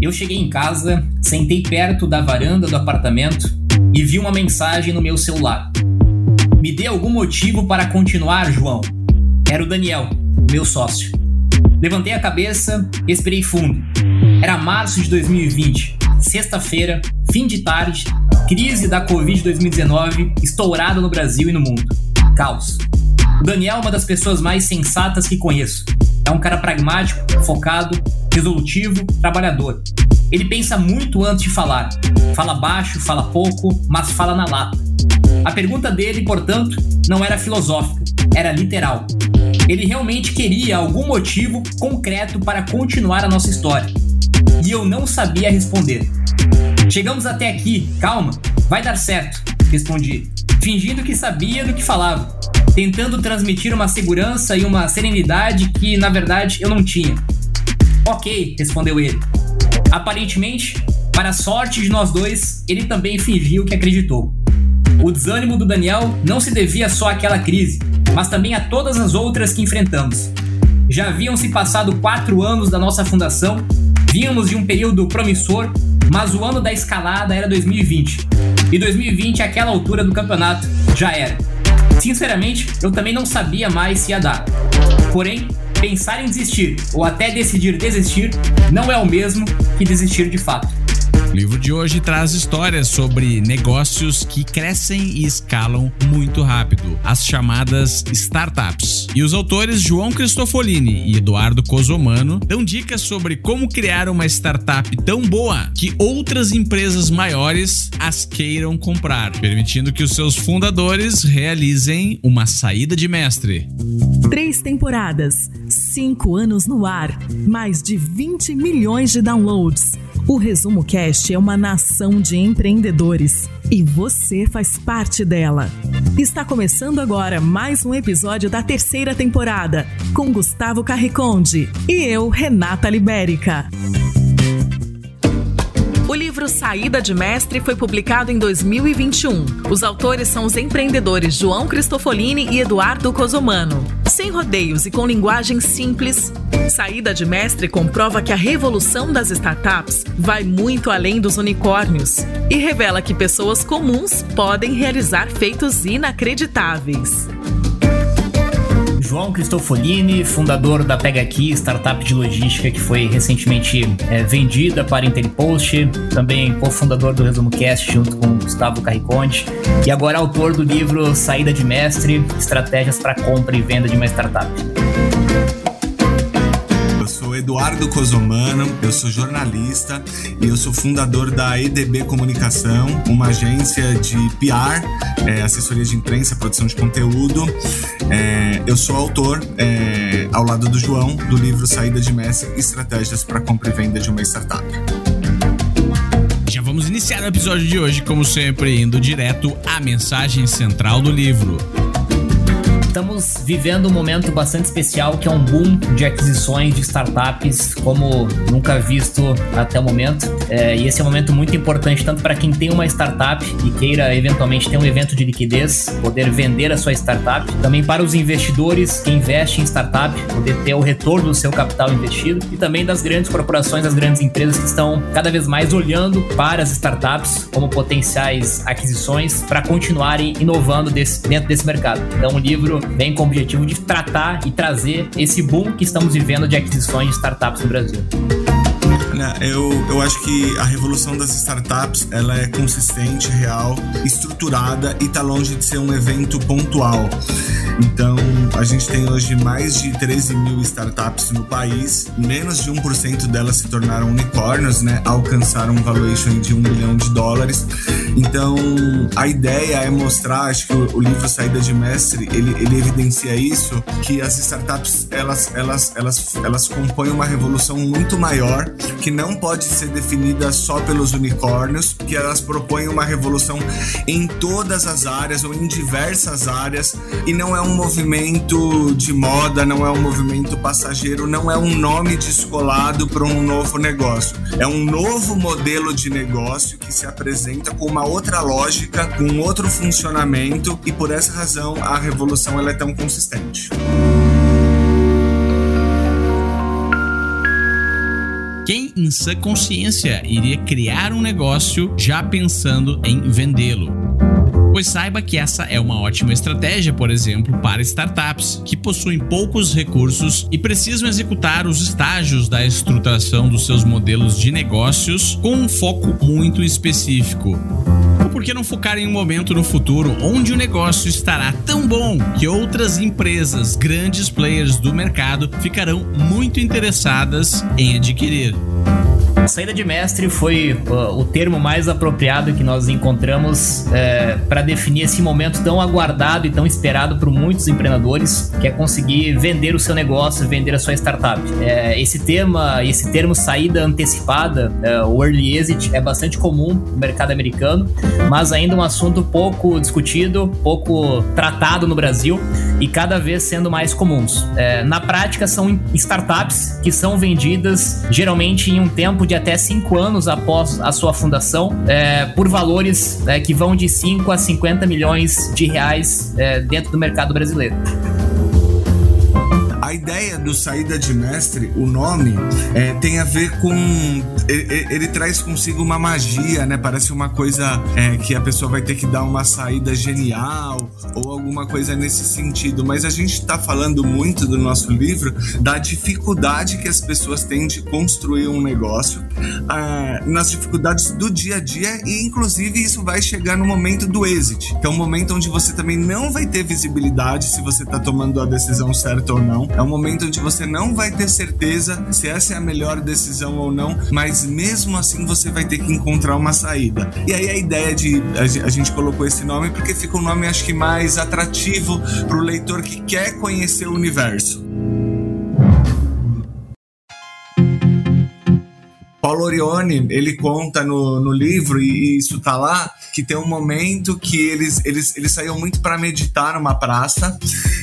Eu cheguei em casa, sentei perto da varanda do apartamento e vi uma mensagem no meu celular. Me dê algum motivo para continuar, João. Era o Daniel, meu sócio. Levantei a cabeça, respirei fundo. Era março de 2020, sexta-feira, fim de tarde, crise da Covid-2019 estourada no Brasil e no mundo. Caos. O Daniel é uma das pessoas mais sensatas que conheço. É um cara pragmático, focado, resolutivo, trabalhador. Ele pensa muito antes de falar. Fala baixo, fala pouco, mas fala na lata. A pergunta dele, portanto, não era filosófica, era literal. Ele realmente queria algum motivo concreto para continuar a nossa história. E eu não sabia responder. Chegamos até aqui, calma, vai dar certo, respondi, fingindo que sabia do que falava, tentando transmitir uma segurança e uma serenidade que, na verdade, eu não tinha. Ok, respondeu ele. Aparentemente, para a sorte de nós dois, ele também fingiu que acreditou. O desânimo do Daniel não se devia só àquela crise, mas também a todas as outras que enfrentamos. Já haviam se passado quatro anos da nossa fundação, vínhamos de um período promissor, mas o ano da escalada era 2020. E 2020, àquela altura do campeonato, já era. Sinceramente, eu também não sabia mais se ia dar. Porém, pensar em desistir ou até decidir desistir não é o mesmo que desistir de fato. O livro de hoje traz histórias sobre negócios que crescem e escalam muito rápido, as chamadas startups. E os autores João Cristofolini e Eduardo Cosomano dão dicas sobre como criar uma startup tão boa que outras empresas maiores as queiram comprar, permitindo que os seus fundadores realizem uma saída de mestre. Três temporadas, cinco anos no ar, mais de 20 milhões de downloads. O Resumo Cast é uma nação de empreendedores e você faz parte dela. Está começando agora mais um episódio da terceira temporada com Gustavo Carriconde e eu, Renata Libérica. O livro Saída de Mestre foi publicado em 2021. Os autores são os empreendedores João Cristofolini e Eduardo Cosomano. Sem rodeios e com linguagem simples, Saída de Mestre comprova que a revolução das startups vai muito além dos unicórnios e revela que pessoas comuns podem realizar feitos inacreditáveis. João Cristofolini, fundador da Pega Aqui, startup de logística que foi recentemente é, vendida para Interpost, também cofundador do Resumo Cast junto com Gustavo Carriconte, e agora autor do livro Saída de Mestre, Estratégias para Compra e Venda de uma Startup. Eduardo Cosomano, eu sou jornalista e eu sou fundador da EDB Comunicação, uma agência de PR, é, assessoria de imprensa, produção de conteúdo. É, eu sou autor, é, ao lado do João, do livro Saída de Mestre Estratégias para Compra e Venda de uma Startup. Já vamos iniciar o episódio de hoje, como sempre, indo direto à mensagem central do livro estamos vivendo um momento bastante especial que é um boom de aquisições de startups como nunca visto até o momento. É, e esse é um momento muito importante tanto para quem tem uma startup e queira eventualmente ter um evento de liquidez, poder vender a sua startup, também para os investidores que investem em startup, poder ter o retorno do seu capital investido e também das grandes corporações, das grandes empresas que estão cada vez mais olhando para as startups como potenciais aquisições para continuarem inovando desse, dentro desse mercado. Então o livro vem com o objetivo de tratar e trazer esse boom que estamos vivendo de aquisições de startups no Brasil. Eu, eu acho que a revolução das startups ela é consistente, real, estruturada e está longe de ser um evento pontual. Então, a gente tem hoje mais de 13 mil startups no país, menos de 1% delas se tornaram unicórnios, né? Alcançaram um valuation de um milhão de dólares. Então, a ideia é mostrar, acho que o, o livro Saída de Mestre, ele, ele evidencia isso, que as startups, elas, elas, elas, elas compõem uma revolução muito maior, que não pode ser definida só pelos unicórnios, que elas propõem uma revolução em todas as áreas ou em diversas áreas, e não é um movimento de moda, não é um movimento passageiro, não é um nome descolado para um novo negócio. É um novo modelo de negócio que se apresenta com uma outra lógica, com outro funcionamento e por essa razão a revolução ela é tão consistente. Quem em sã consciência iria criar um negócio já pensando em vendê-lo? Pois saiba que essa é uma ótima estratégia, por exemplo, para startups que possuem poucos recursos e precisam executar os estágios da estruturação dos seus modelos de negócios com um foco muito específico. Ou por que não focar em um momento no futuro onde o negócio estará tão bom que outras empresas, grandes players do mercado, ficarão muito interessadas em adquirir? Saída de mestre foi uh, o termo mais apropriado que nós encontramos é, para definir esse momento tão aguardado e tão esperado por muitos empreendedores, que é conseguir vender o seu negócio, vender a sua startup. É, esse tema, esse termo saída antecipada, é, o early exit, é bastante comum no mercado americano, mas ainda um assunto pouco discutido, pouco tratado no Brasil e cada vez sendo mais comuns. Na prática, são startups que são vendidas geralmente em um tempo de até 5 anos após a sua fundação, é, por valores é, que vão de 5 a 50 milhões de reais é, dentro do mercado brasileiro. A ideia do saída de mestre, o nome, é, tem a ver com. Ele, ele, traz consigo uma magia, né? Parece uma coisa é, que a pessoa vai ter que dar uma saída genial ou alguma coisa nesse sentido. Mas a gente está falando muito do nosso livro da dificuldade que as pessoas têm de construir um negócio, é, nas dificuldades do dia a dia e, inclusive, isso vai chegar no momento do exit, que é um momento onde você também não vai ter visibilidade se você está tomando a decisão certa ou não. É um momento onde você não vai ter certeza se essa é a melhor decisão ou não, mas mesmo assim você vai ter que encontrar uma saída. E aí a ideia de a gente colocou esse nome porque fica um nome acho que mais atrativo para o leitor que quer conhecer o universo. Paulo Orione, ele conta no, no livro, e isso tá lá, que tem um momento que eles, eles, eles saíam muito para meditar numa praça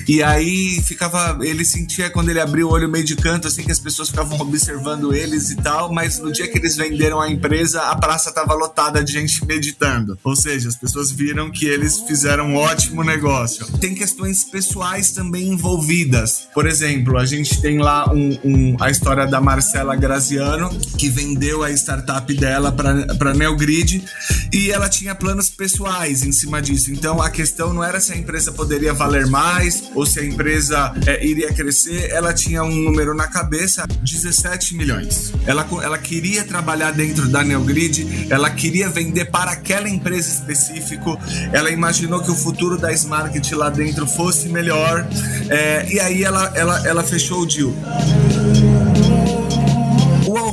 e aí ficava ele sentia quando ele abriu o olho meio de canto assim que as pessoas ficavam observando eles e tal mas no dia que eles venderam a empresa a praça estava lotada de gente meditando. Ou seja as pessoas viram que eles fizeram um ótimo negócio. Tem questões pessoais também envolvidas. Por exemplo a gente tem lá um, um a história da Marcela Graziano que vendeu a startup dela para Neogrid e ela tinha planos pessoais em cima disso. Então a questão não era se a empresa poderia valer mais ou se a empresa é, iria crescer. Ela tinha um número na cabeça: 17 milhões. Ela, ela queria trabalhar dentro da Neogrid, ela queria vender para aquela empresa específico. Ela imaginou que o futuro da Smart lá dentro fosse melhor. É, e aí ela, ela, ela fechou o deal.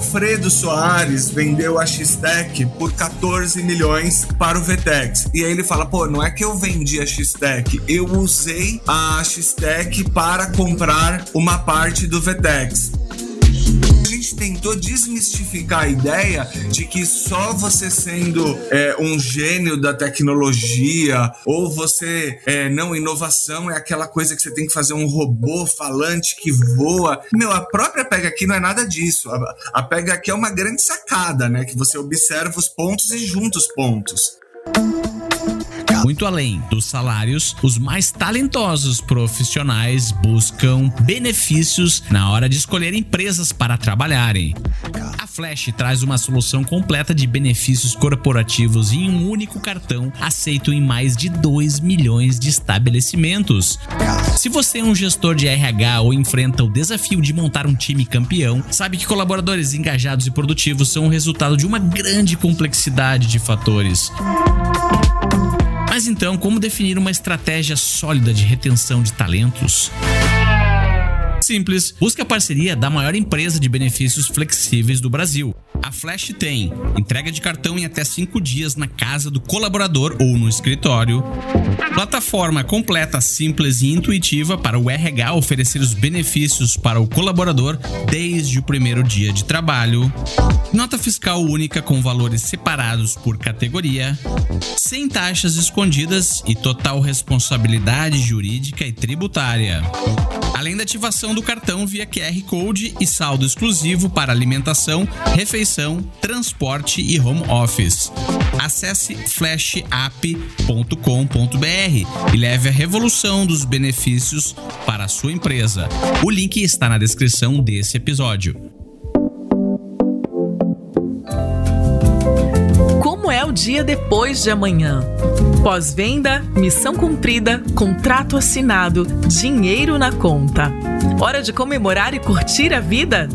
Alfredo Soares vendeu a X-Tech por 14 milhões para o Vtex. E aí ele fala: pô, não é que eu vendi a X-Tech, eu usei a X-Tech para comprar uma parte do Vtex gente tentou desmistificar a ideia de que só você sendo é, um gênio da tecnologia ou você é, não inovação é aquela coisa que você tem que fazer um robô falante que voa. Meu, a própria pega aqui não é nada disso. A, a pega aqui é uma grande sacada, né? Que você observa os pontos e junta os pontos. Muito além dos salários, os mais talentosos profissionais buscam benefícios na hora de escolher empresas para trabalharem. A Flash traz uma solução completa de benefícios corporativos em um único cartão aceito em mais de 2 milhões de estabelecimentos. Se você é um gestor de RH ou enfrenta o desafio de montar um time campeão, sabe que colaboradores engajados e produtivos são o resultado de uma grande complexidade de fatores. Mas então, como definir uma estratégia sólida de retenção de talentos? Simples, busque a parceria da maior empresa de benefícios flexíveis do Brasil. A Flash tem entrega de cartão em até 5 dias na casa do colaborador ou no escritório. Plataforma completa, simples e intuitiva para o RH oferecer os benefícios para o colaborador desde o primeiro dia de trabalho. Nota fiscal única com valores separados por categoria. Sem taxas escondidas e total responsabilidade jurídica e tributária. Além da ativação do do cartão via QR Code e saldo exclusivo para alimentação, refeição, transporte e home office. Acesse flashapp.com.br e leve a revolução dos benefícios para a sua empresa. O link está na descrição desse episódio. Como é o dia depois de amanhã? Pós-venda, missão cumprida, contrato assinado, dinheiro na conta. Hora de comemorar e curtir a vida?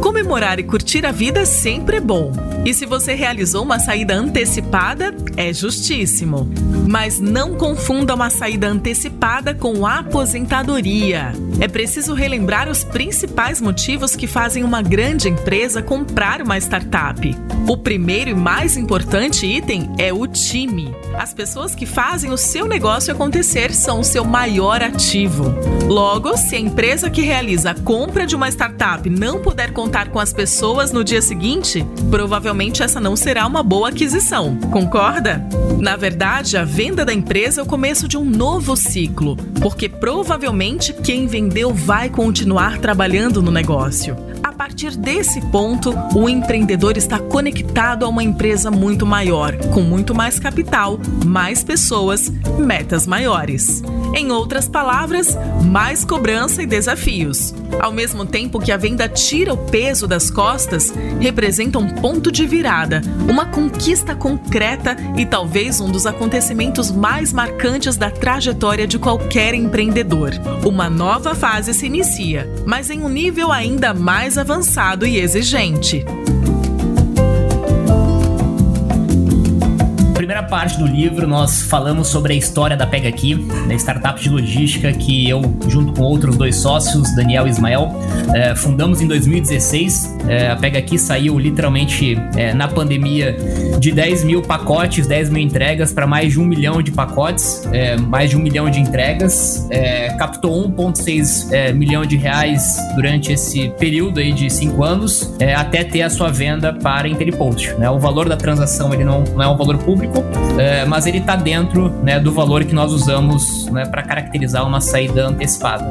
Comemorar e curtir a vida sempre é bom. E se você realizou uma saída antecipada, é justíssimo. Mas não confunda uma saída antecipada com aposentadoria. É preciso relembrar os principais motivos que fazem uma grande empresa comprar uma startup. O primeiro e mais importante item é o time. As pessoas que fazem o seu negócio acontecer são o seu maior ativo. Logo, se a empresa que realiza a compra de uma startup não puder contar com as pessoas no dia seguinte, provavelmente essa não será uma boa aquisição. Concorda? Na verdade, a venda da empresa é o começo de um novo ciclo, porque provavelmente quem vendeu vai continuar trabalhando no negócio. A partir desse ponto, o empreendedor está conectado a uma empresa muito maior, com muito mais capital, mais pessoas, metas maiores. Em outras palavras, mais cobrança e desafios. Ao mesmo tempo que a venda tira o peso das costas, representa um ponto de virada, uma conquista concreta e talvez um dos acontecimentos mais marcantes da trajetória de qualquer empreendedor. Uma nova fase se inicia, mas em um nível ainda mais avançado e exigente. Primeira parte do livro, nós falamos sobre a história da Pega Aqui, da startup de logística que eu, junto com outros dois sócios, Daniel e Ismael, é, fundamos em 2016. É, a Pega Aqui saiu literalmente é, na pandemia de 10 mil pacotes, 10 mil entregas para mais de um milhão de pacotes, mais de um milhão de entregas, captou 1,6 milhão de reais durante esse período aí de cinco anos, até ter a sua venda para Intellipost. Né? O valor da transação ele não, não é um valor público, é, mas ele está dentro né, do valor que nós usamos né, para caracterizar uma saída antecipada.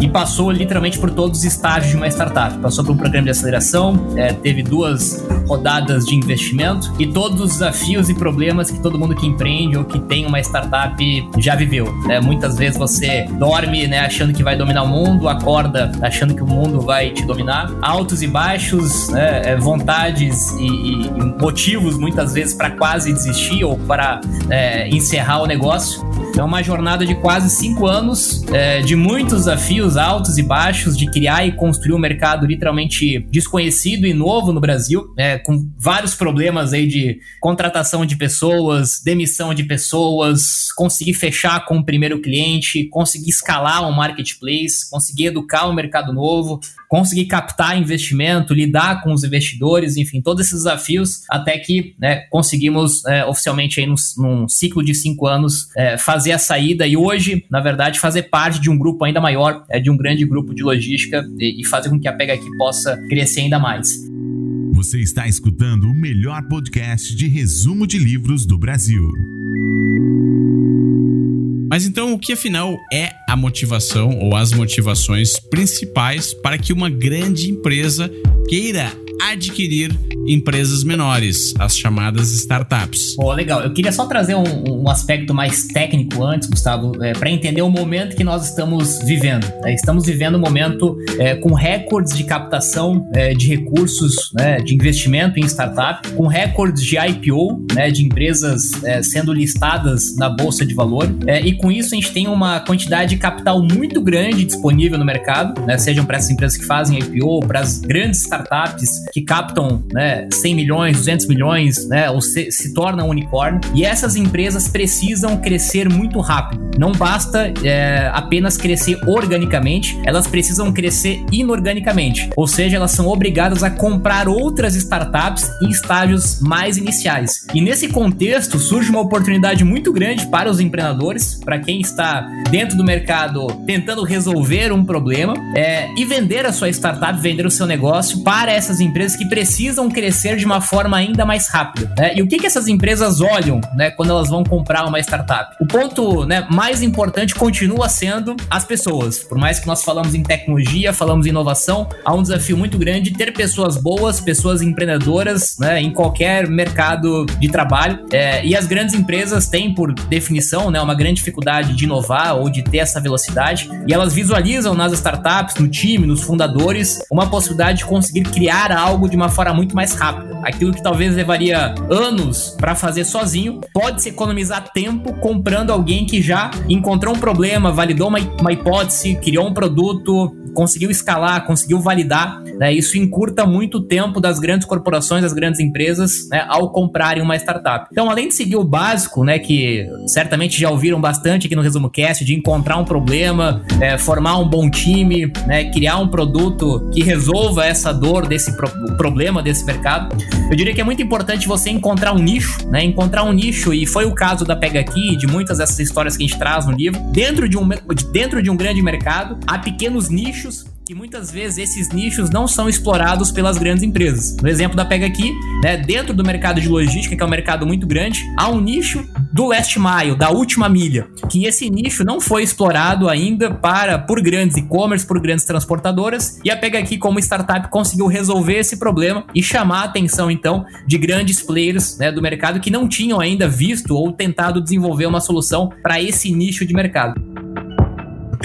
E passou literalmente por todos os estágios de uma startup. Passou por um programa de aceleração, é, teve duas rodadas de investimento e todos os desafios e problemas que todo mundo que empreende ou que tem uma startup já viveu. Né? Muitas vezes você dorme né, achando que vai dominar o mundo, acorda achando que o mundo vai te dominar. Altos e baixos, né, é, vontades e, e motivos muitas vezes para quase desistir ou para é, encerrar o negócio. É uma jornada de quase cinco anos, é, de muitos desafios altos e baixos, de criar e construir um mercado literalmente desconhecido e novo no Brasil, é, com vários problemas aí de contratação de pessoas, demissão de pessoas, conseguir fechar com o primeiro cliente, conseguir escalar um marketplace, conseguir educar um mercado novo, conseguir captar investimento, lidar com os investidores, enfim, todos esses desafios, até que né, conseguimos é, oficialmente aí num, num, ciclo de cinco anos é, fazer a saída e hoje, na verdade, fazer parte de um grupo ainda maior, é, de um grande grupo de logística e, e fazer com que a Pega aqui possa crescer ainda mais. Você está escutando o melhor podcast de resumo de livros do Brasil. Mas então, o que afinal é a motivação ou as motivações principais para que uma grande empresa queira adquirir empresas menores, as chamadas startups. Pô, legal. Eu queria só trazer um, um aspecto mais técnico antes, Gustavo, é, para entender o momento que nós estamos vivendo. É, estamos vivendo um momento é, com recordes de captação é, de recursos, né, de investimento em startup, com recordes de IPO, né, de empresas é, sendo listadas na bolsa de valor, é, e com isso a gente tem uma quantidade de capital muito grande disponível no mercado, né, sejam para essas empresas que fazem IPO, para as grandes startups que captam né, 100 milhões, 200 milhões, né, ou se, se tornam unicórnio. E essas empresas precisam crescer muito rápido. Não basta é, apenas crescer organicamente, elas precisam crescer inorganicamente. Ou seja, elas são obrigadas a comprar outras startups em estágios mais iniciais. E nesse contexto surge uma oportunidade muito grande para os empreendedores, para quem está dentro do mercado tentando resolver um problema é, e vender a sua startup, vender o seu negócio para essas empresas que precisam crescer de uma forma ainda mais rápida. Né? E o que, que essas empresas olham né, quando elas vão comprar uma startup? O ponto né, mais importante continua sendo as pessoas. Por mais que nós falamos em tecnologia, falamos em inovação, há um desafio muito grande de ter pessoas boas, pessoas empreendedoras né, em qualquer mercado de trabalho. É, e as grandes empresas têm, por definição, né, uma grande dificuldade de inovar ou de ter essa velocidade. E elas visualizam nas startups, no time, nos fundadores, uma possibilidade de conseguir criar algo algo de uma forma muito mais rápida. Aquilo que talvez levaria anos para fazer sozinho, pode se economizar tempo comprando alguém que já encontrou um problema, validou uma, uma hipótese, criou um produto, conseguiu escalar, conseguiu validar. Né? Isso encurta muito o tempo das grandes corporações, das grandes empresas, né, ao comprarem uma startup. Então, além de seguir o básico, né, que certamente já ouviram bastante aqui no Resumo Cast, de encontrar um problema, é, formar um bom time, né, criar um produto que resolva essa dor desse pro problema desse mercado, eu diria que é muito importante você encontrar um nicho, né, encontrar um nicho, e foi o caso da Pega Aqui, de muitas dessas histórias que a gente traz no livro, dentro de um, dentro de um grande mercado, há pequenos nichos que muitas vezes esses nichos não são explorados pelas grandes empresas. No exemplo da Pega aqui, né, dentro do mercado de logística, que é um mercado muito grande, há um nicho do last mile, da última milha, que esse nicho não foi explorado ainda para por grandes e-commerce, por grandes transportadoras, e a Pega aqui como startup conseguiu resolver esse problema e chamar a atenção então de grandes players né, do mercado que não tinham ainda visto ou tentado desenvolver uma solução para esse nicho de mercado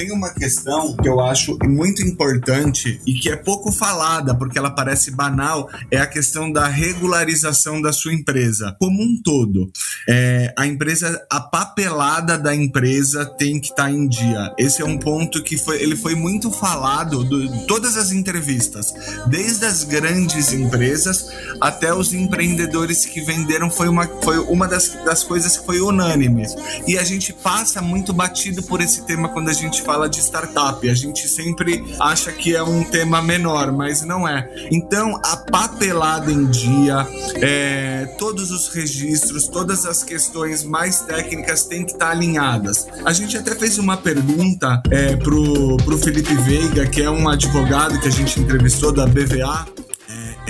tem uma questão que eu acho muito importante e que é pouco falada, porque ela parece banal, é a questão da regularização da sua empresa. Como um todo, é, a empresa, a papelada da empresa tem que estar tá em dia. Esse é um ponto que foi, ele foi muito falado de todas as entrevistas, desde as grandes empresas até os empreendedores que venderam, foi uma, foi uma das, das coisas que foi unânime. E a gente passa muito batido por esse tema quando a gente fala de startup. A gente sempre acha que é um tema menor, mas não é. Então, a papelada em dia, é, todos os registros, todas as questões mais técnicas têm que estar alinhadas. A gente até fez uma pergunta é, pro, pro Felipe Veiga, que é um advogado que a gente entrevistou da BVA,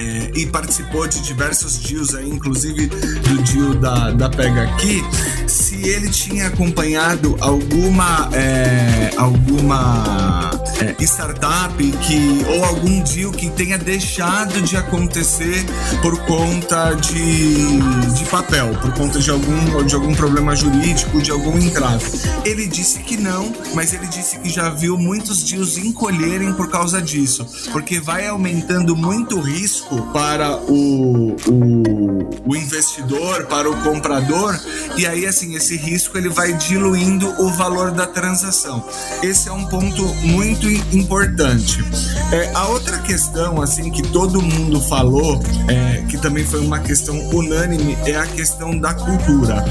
é, e participou de diversos deals aí, inclusive do deal da, da Pega Aqui, se ele tinha acompanhado alguma é, alguma startup que ou algum deal que tenha deixado de acontecer por conta de, de papel, por conta de algum de algum problema jurídico, de algum entrave. Ele disse que não, mas ele disse que já viu muitos deals encolherem por causa disso, porque vai aumentando muito o risco para o, o, o investidor, para o comprador, e aí assim esse risco ele vai diluindo o valor da transação. Esse é um ponto muito importante. É, a outra questão, assim, que todo mundo falou, é, que também foi uma questão unânime, é a questão da cultura.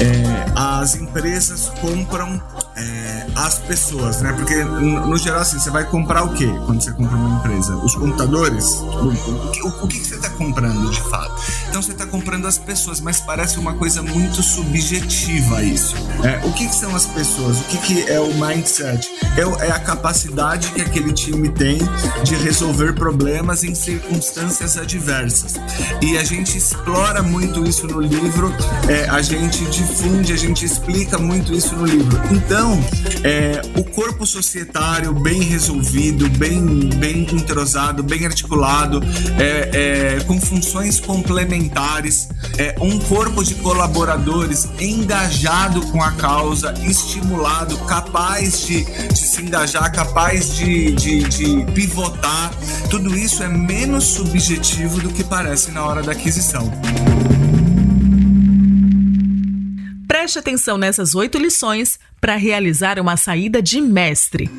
É, as empresas compram é, as pessoas, né? Porque no, geral, assim, você vai comprar o quê quando você compra uma empresa? Os computadores? O, o, o que, que você está comprando de fato? Então você está comprando as pessoas, mas parece uma coisa muito subjetiva isso. É, o que, que, são as pessoas? O que, que é o mindset? É, é, a capacidade que aquele time tem de resolver problemas em circunstâncias adversas. E a gente explora muito isso no livro, é, a gente difunde, a gente explica muito isso no livro. Então, então, é, o corpo societário bem resolvido, bem, bem entrosado, bem articulado, é, é, com funções complementares, é, um corpo de colaboradores engajado com a causa, estimulado, capaz de, de se engajar, capaz de, de, de pivotar, tudo isso é menos subjetivo do que parece na hora da aquisição. Preste atenção nessas oito lições para realizar uma saída de mestre.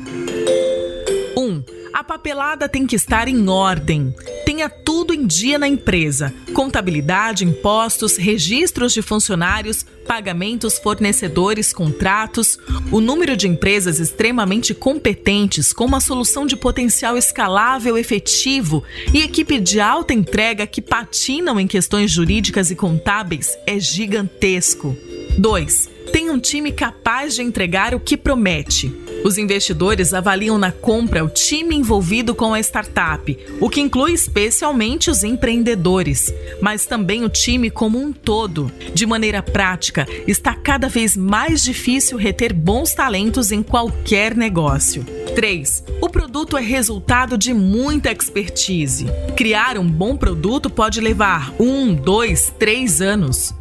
1. Um, a papelada tem que estar em ordem. Tenha tudo em dia na empresa: contabilidade, impostos, registros de funcionários, pagamentos, fornecedores, contratos. O número de empresas extremamente competentes, com uma solução de potencial escalável efetivo e equipe de alta entrega que patinam em questões jurídicas e contábeis é gigantesco. 2. Tem um time capaz de entregar o que promete. Os investidores avaliam na compra o time envolvido com a startup, o que inclui especialmente os empreendedores, mas também o time como um todo. De maneira prática, está cada vez mais difícil reter bons talentos em qualquer negócio. 3. O produto é resultado de muita expertise. Criar um bom produto pode levar um, dois, três anos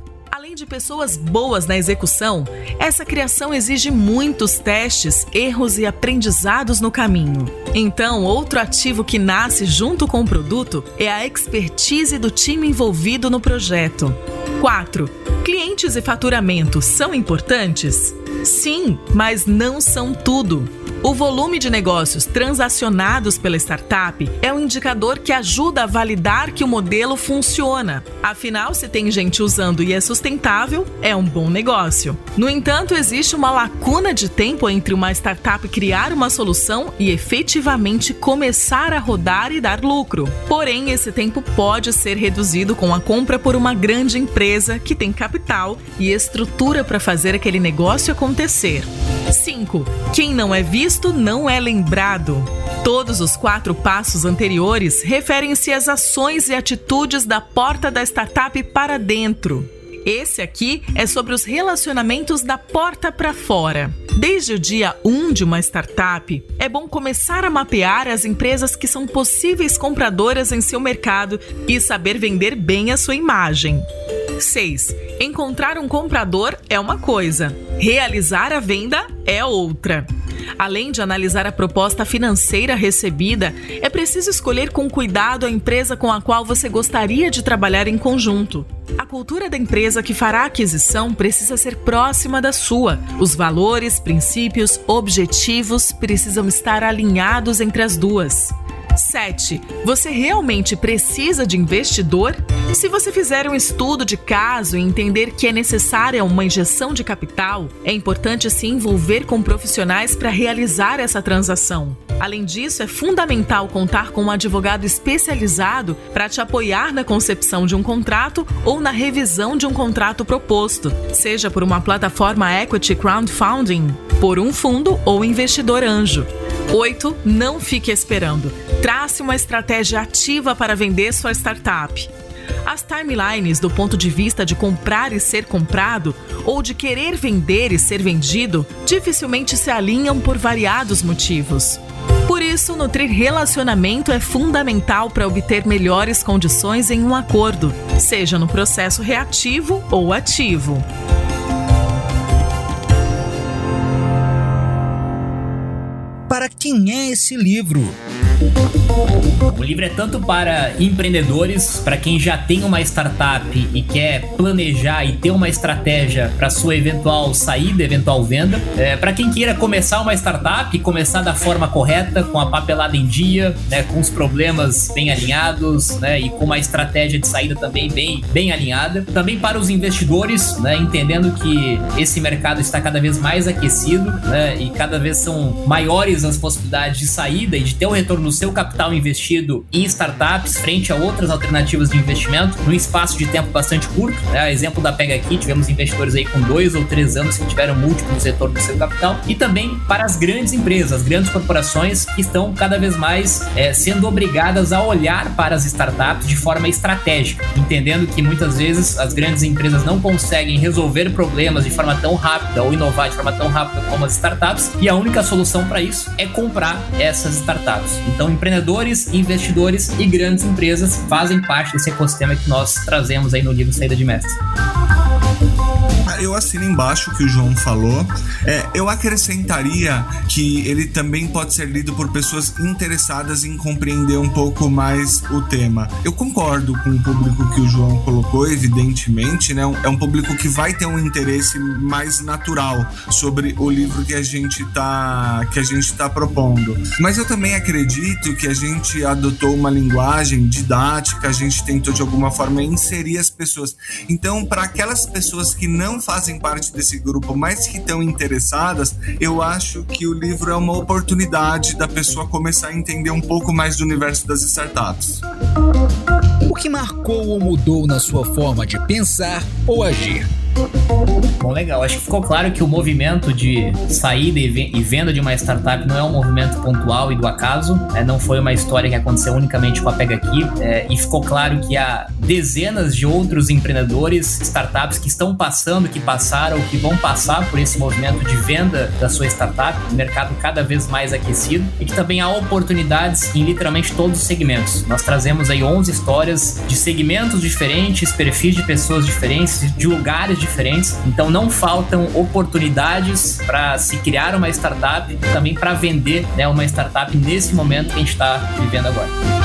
de pessoas boas na execução, essa criação exige muitos testes, erros e aprendizados no caminho. Então, outro ativo que nasce junto com o produto é a expertise do time envolvido no projeto. 4. Clientes e faturamento são importantes? Sim, mas não são tudo. O volume de negócios transacionados pela startup é um indicador que ajuda a validar que o modelo funciona. Afinal, se tem gente usando e é sustentável, é um bom negócio. No entanto, existe uma lacuna de tempo entre uma startup criar uma solução e efetivamente começar a rodar e dar lucro. Porém, esse tempo pode ser reduzido com a compra por uma grande empresa que tem capital e estrutura para fazer aquele negócio acontecer. 5. Quem não é visto não é lembrado. Todos os quatro passos anteriores referem-se às ações e atitudes da porta da startup para dentro. Esse aqui é sobre os relacionamentos da porta para fora. Desde o dia 1 de uma startup, é bom começar a mapear as empresas que são possíveis compradoras em seu mercado e saber vender bem a sua imagem. 6. Encontrar um comprador é uma coisa, realizar a venda é outra. Além de analisar a proposta financeira recebida, é preciso escolher com cuidado a empresa com a qual você gostaria de trabalhar em conjunto. A cultura da empresa que fará a aquisição precisa ser próxima da sua. Os valores, princípios, objetivos precisam estar alinhados entre as duas. 7. Você realmente precisa de investidor? Se você fizer um estudo de caso e entender que é necessária uma injeção de capital, é importante se envolver com profissionais para realizar essa transação. Além disso, é fundamental contar com um advogado especializado para te apoiar na concepção de um contrato ou na revisão de um contrato proposto, seja por uma plataforma equity crowdfunding, por um fundo ou investidor anjo. 8. Não fique esperando. Trace uma estratégia ativa para vender sua startup. As timelines do ponto de vista de comprar e ser comprado, ou de querer vender e ser vendido, dificilmente se alinham por variados motivos. Por isso, nutrir relacionamento é fundamental para obter melhores condições em um acordo, seja no processo reativo ou ativo. Para quem é esse livro? O livro é tanto para empreendedores, para quem já tem uma startup e quer planejar e ter uma estratégia para sua eventual saída, eventual venda, é, para quem queira começar uma startup começar da forma correta, com a papelada em dia, né, com os problemas bem alinhados, né, e com uma estratégia de saída também bem, bem alinhada. Também para os investidores, né, entendendo que esse mercado está cada vez mais aquecido, né, e cada vez são maiores as possibilidades de saída e de ter um retorno do seu capital investido em startups frente a outras alternativas de investimento num espaço de tempo bastante curto. Né? Exemplo da Pega aqui, tivemos investidores aí com dois ou três anos que tiveram múltiplos retornos do seu capital. E também para as grandes empresas, as grandes corporações que estão cada vez mais é, sendo obrigadas a olhar para as startups de forma estratégica, entendendo que muitas vezes as grandes empresas não conseguem resolver problemas de forma tão rápida ou inovar de forma tão rápida como as startups, e a única solução para isso é comprar essas startups. Então, empreendedores, investidores e grandes empresas fazem parte desse ecossistema que nós trazemos aí no livro Saída de Mestre. Eu assino embaixo o que o João falou. É, eu acrescentaria que ele também pode ser lido por pessoas interessadas em compreender um pouco mais o tema. Eu concordo com o público que o João colocou, evidentemente, né? É um público que vai ter um interesse mais natural sobre o livro que a gente tá que a gente tá propondo. Mas eu também acredito que a gente adotou uma linguagem didática, a gente tentou de alguma forma inserir as pessoas. Então, para aquelas pessoas que não fazem parte desse grupo, mas que estão interessadas, eu acho que o livro é uma oportunidade da pessoa começar a entender um pouco mais do universo das startups. O que marcou ou mudou na sua forma de pensar ou agir? Bom, legal. Acho que ficou claro que o movimento de saída e venda de uma startup não é um movimento pontual e do acaso. Né? Não foi uma história que aconteceu unicamente com a Pega Aqui. É, e ficou claro que há dezenas de outros empreendedores, startups que estão passando, que passaram, que vão passar por esse movimento de venda da sua startup, um mercado cada vez mais aquecido e que também há oportunidades em literalmente todos os segmentos. Nós trazemos aí 11 histórias de segmentos diferentes, perfis de pessoas diferentes, de lugares diferentes. Então não faltam oportunidades para se criar uma startup, também para vender né, uma startup nesse momento que a gente está vivendo agora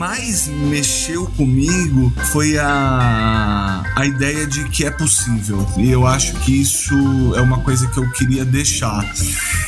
mais mexeu comigo foi a, a ideia de que é possível. E eu acho que isso é uma coisa que eu queria deixar.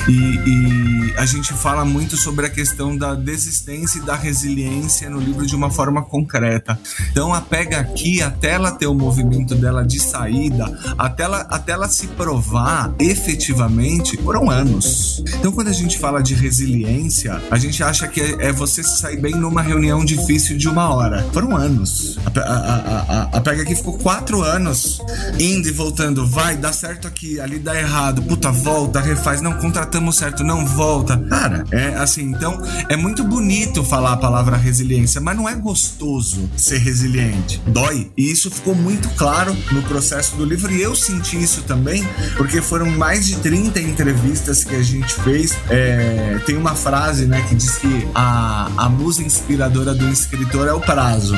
E, e a gente fala muito sobre a questão da desistência e da resiliência no livro de uma forma concreta. Então, a pega aqui, até ela ter o movimento dela de saída, até ela, até ela se provar efetivamente, foram anos. Então, quando a gente fala de resiliência, a gente acha que é, é você sair bem numa reunião tão difícil de uma hora. Foram anos. A, a, a, a, aqui ficou quatro anos indo e voltando. Vai, dá certo aqui, ali dá errado. Puta, volta, refaz. Não, contratamos certo, não volta. Cara, é assim, então é muito bonito falar a palavra resiliência, mas não é gostoso ser resiliente. Dói. E isso ficou muito claro no processo do livro. E eu senti isso também, porque foram mais de 30 entrevistas que a gente fez. É, tem uma frase, né, que diz que a, a musa inspiradora do escritor é o prazo.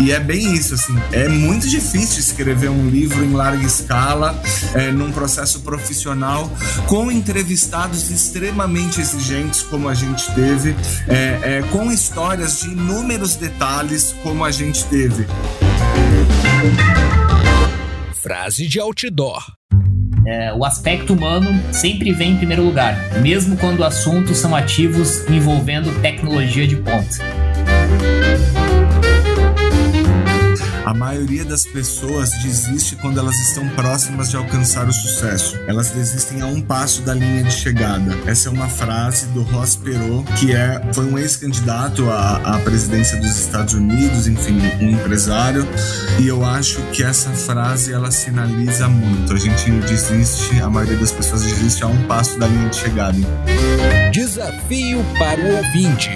E é bem isso, assim. É muito difícil escrever um livro em larga escala, é, num processo profissional, com entrevistados extremamente exigentes, como a gente teve, é, é, com histórias de inúmeros detalhes, como a gente teve. Frase de outdoor. É, o aspecto humano sempre vem em primeiro lugar, mesmo quando assuntos são ativos envolvendo tecnologia de ponta. A maioria das pessoas desiste quando elas estão próximas de alcançar o sucesso. Elas desistem a um passo da linha de chegada. Essa é uma frase do Ross Perot, que é, foi um ex-candidato à, à presidência dos Estados Unidos, enfim, um empresário. E eu acho que essa frase ela sinaliza muito. A gente desiste, a maioria das pessoas desiste a um passo da linha de chegada. Desafio para o ouvinte.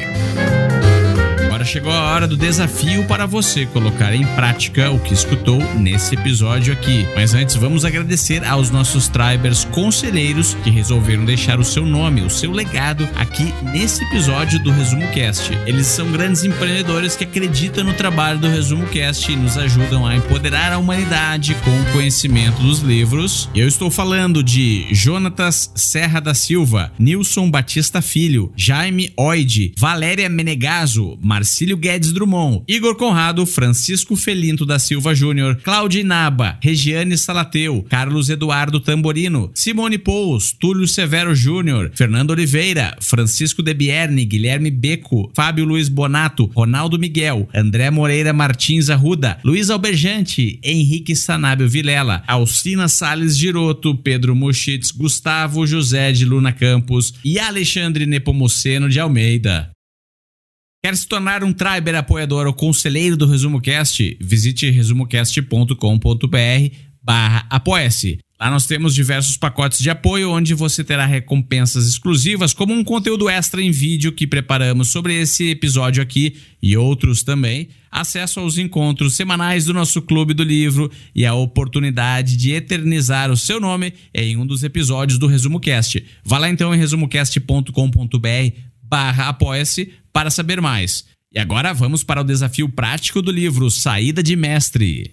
Agora chegou a hora do desafio para você colocar em prática o que escutou nesse episódio aqui. Mas antes, vamos agradecer aos nossos tribers conselheiros que resolveram deixar o seu nome, o seu legado aqui nesse episódio do Resumo Cast. Eles são grandes empreendedores que acreditam no trabalho do Resumo Cast e nos ajudam a empoderar a humanidade com o conhecimento dos livros. Eu estou falando de Jonatas Serra da Silva, Nilson Batista Filho, Jaime Oide, Valéria Menegaso, Mar Marcílio Guedes Drummond, Igor Conrado, Francisco Felinto da Silva Júnior, Claudio Naba, Regiane Salateu, Carlos Eduardo Tamborino, Simone Pous, Túlio Severo Júnior, Fernando Oliveira, Francisco Debierne, Guilherme Beco, Fábio Luiz Bonato, Ronaldo Miguel, André Moreira Martins Arruda, Luiz Alberjante, Henrique Sanábio Vilela, Alcina Sales Giroto, Pedro Muschitz, Gustavo José de Luna Campos e Alexandre Nepomuceno de Almeida. Quer se tornar um Triber apoiador ou conselheiro do Resumo Cast? Visite resumocast.com.br barra apoia-se. Lá nós temos diversos pacotes de apoio onde você terá recompensas exclusivas, como um conteúdo extra em vídeo que preparamos sobre esse episódio aqui e outros também, acesso aos encontros semanais do nosso Clube do Livro e a oportunidade de eternizar o seu nome em um dos episódios do Resumo Cast. Vá lá então em resumocast.com.br barra apoia-se para saber mais. E agora vamos para o desafio prático do livro Saída de Mestre.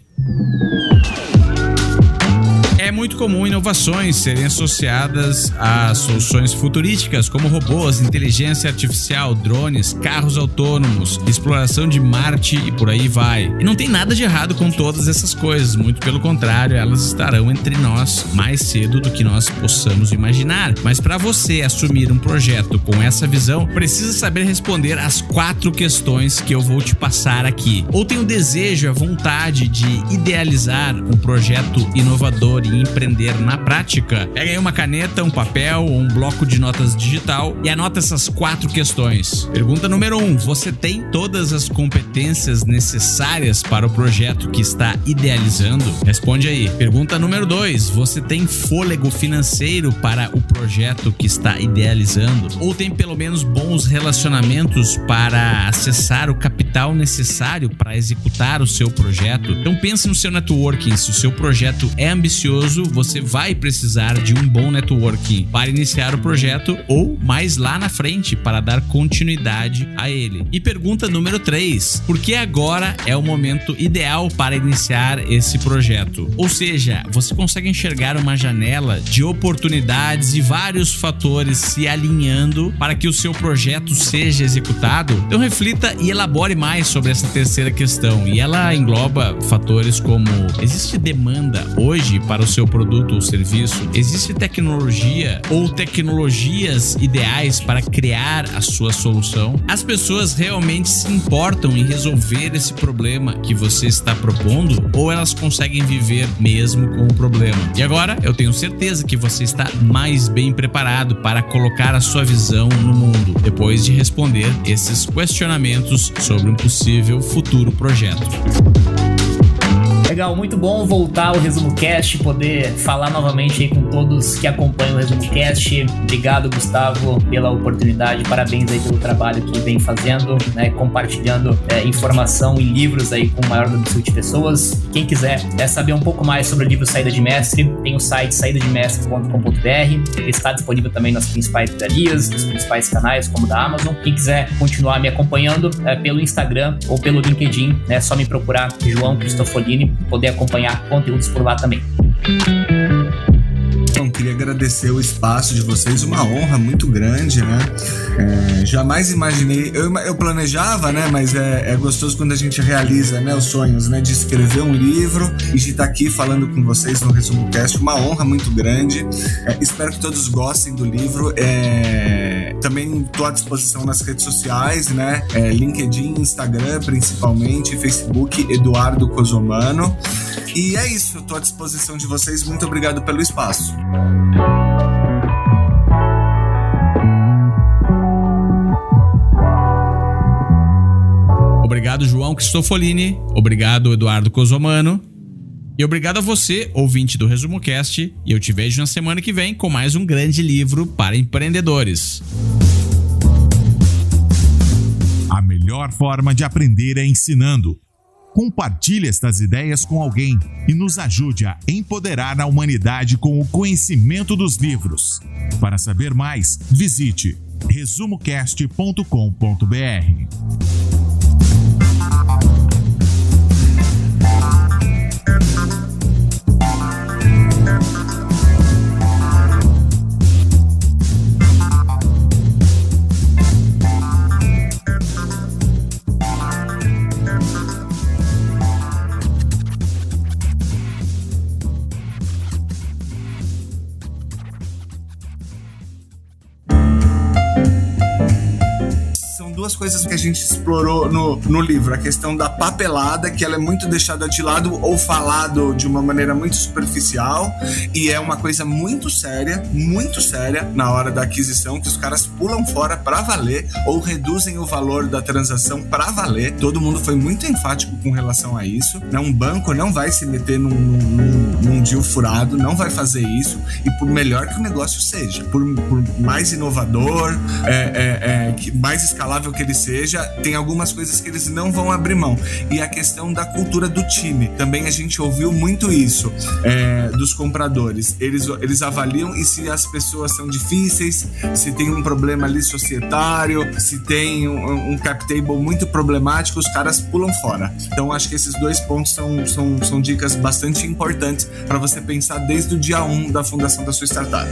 Muito comum inovações serem associadas a soluções futurísticas como robôs, inteligência artificial, drones, carros autônomos, exploração de Marte e por aí vai. E não tem nada de errado com todas essas coisas, muito pelo contrário, elas estarão entre nós mais cedo do que nós possamos imaginar. Mas para você assumir um projeto com essa visão, precisa saber responder as quatro questões que eu vou te passar aqui. Ou tem o desejo, a vontade de idealizar um projeto inovador e empreender na prática, pega aí uma caneta, um papel ou um bloco de notas digital e anota essas quatro questões. Pergunta número um: você tem todas as competências necessárias para o projeto que está idealizando? Responde aí. Pergunta número dois: você tem fôlego financeiro para o projeto que está idealizando? Ou tem pelo menos bons relacionamentos para acessar o capital necessário para executar o seu projeto? Então pense no seu networking, se o seu projeto é ambicioso caso, você vai precisar de um bom networking para iniciar o projeto ou mais lá na frente para dar continuidade a ele. E pergunta número 3: por que agora é o momento ideal para iniciar esse projeto? Ou seja, você consegue enxergar uma janela de oportunidades e vários fatores se alinhando para que o seu projeto seja executado? Então reflita e elabore mais sobre essa terceira questão. E ela engloba fatores como existe demanda hoje para o seu produto ou serviço? Existe tecnologia ou tecnologias ideais para criar a sua solução? As pessoas realmente se importam em resolver esse problema que você está propondo ou elas conseguem viver mesmo com o problema? E agora eu tenho certeza que você está mais bem preparado para colocar a sua visão no mundo depois de responder esses questionamentos sobre um possível futuro projeto. Legal, muito bom voltar ao Resumo Cast, poder falar novamente aí com todos que acompanham o Resumo Cast. Obrigado, Gustavo, pela oportunidade. Parabéns aí pelo trabalho que vem fazendo, né, compartilhando é, informação e livros aí com o maior número de pessoas. Quem quiser é, saber um pouco mais sobre o livro Saída de Mestre, tem o site saídademestre.com.br. Está disponível também nas principais livrarias, nos principais canais, como da Amazon. Quem quiser continuar me acompanhando é, pelo Instagram ou pelo LinkedIn, é né, só me procurar João Cristofolini poder acompanhar conteúdos por lá também. Agradecer o espaço de vocês, uma honra muito grande, né? É, jamais imaginei, eu, eu, planejava, né? Mas é, é, gostoso quando a gente realiza né, os sonhos, né? De escrever um livro e de estar aqui falando com vocês no Resumo Cast, uma honra muito grande. É, espero que todos gostem do livro. É, também estou à disposição nas redes sociais, né? É, LinkedIn, Instagram, principalmente, Facebook, Eduardo Cosomano. E é isso, estou à disposição de vocês. Muito obrigado pelo espaço. Obrigado, João Cristofolini. Obrigado, Eduardo Cosomano. E obrigado a você, ouvinte do Resumo Cast. E eu te vejo na semana que vem com mais um grande livro para empreendedores. A melhor forma de aprender é ensinando. Compartilhe estas ideias com alguém e nos ajude a empoderar a humanidade com o conhecimento dos livros. Para saber mais, visite resumocast.com.br. duas coisas que a gente explorou no, no livro. A questão da papelada, que ela é muito deixada de lado ou falado de uma maneira muito superficial. E é uma coisa muito séria, muito séria na hora da aquisição, que os caras pulam fora para valer ou reduzem o valor da transação para valer. Todo mundo foi muito enfático com relação a isso. Né? Um banco não vai se meter num, num, deal furado, não vai fazer isso. E por melhor que o negócio seja, por, por mais inovador, é, é, é, mais escalável que ele seja, tem algumas coisas que eles não vão abrir mão. E a questão da cultura do time. Também a gente ouviu muito isso é, dos compradores. Eles, eles avaliam e se as pessoas são difíceis, se tem um problema ali societário, se tem um, um cap table muito problemático, os caras pulam fora. Então acho que esses dois pontos são, são, são dicas bastante importantes para você pensar desde o dia 1 um da fundação da sua startup.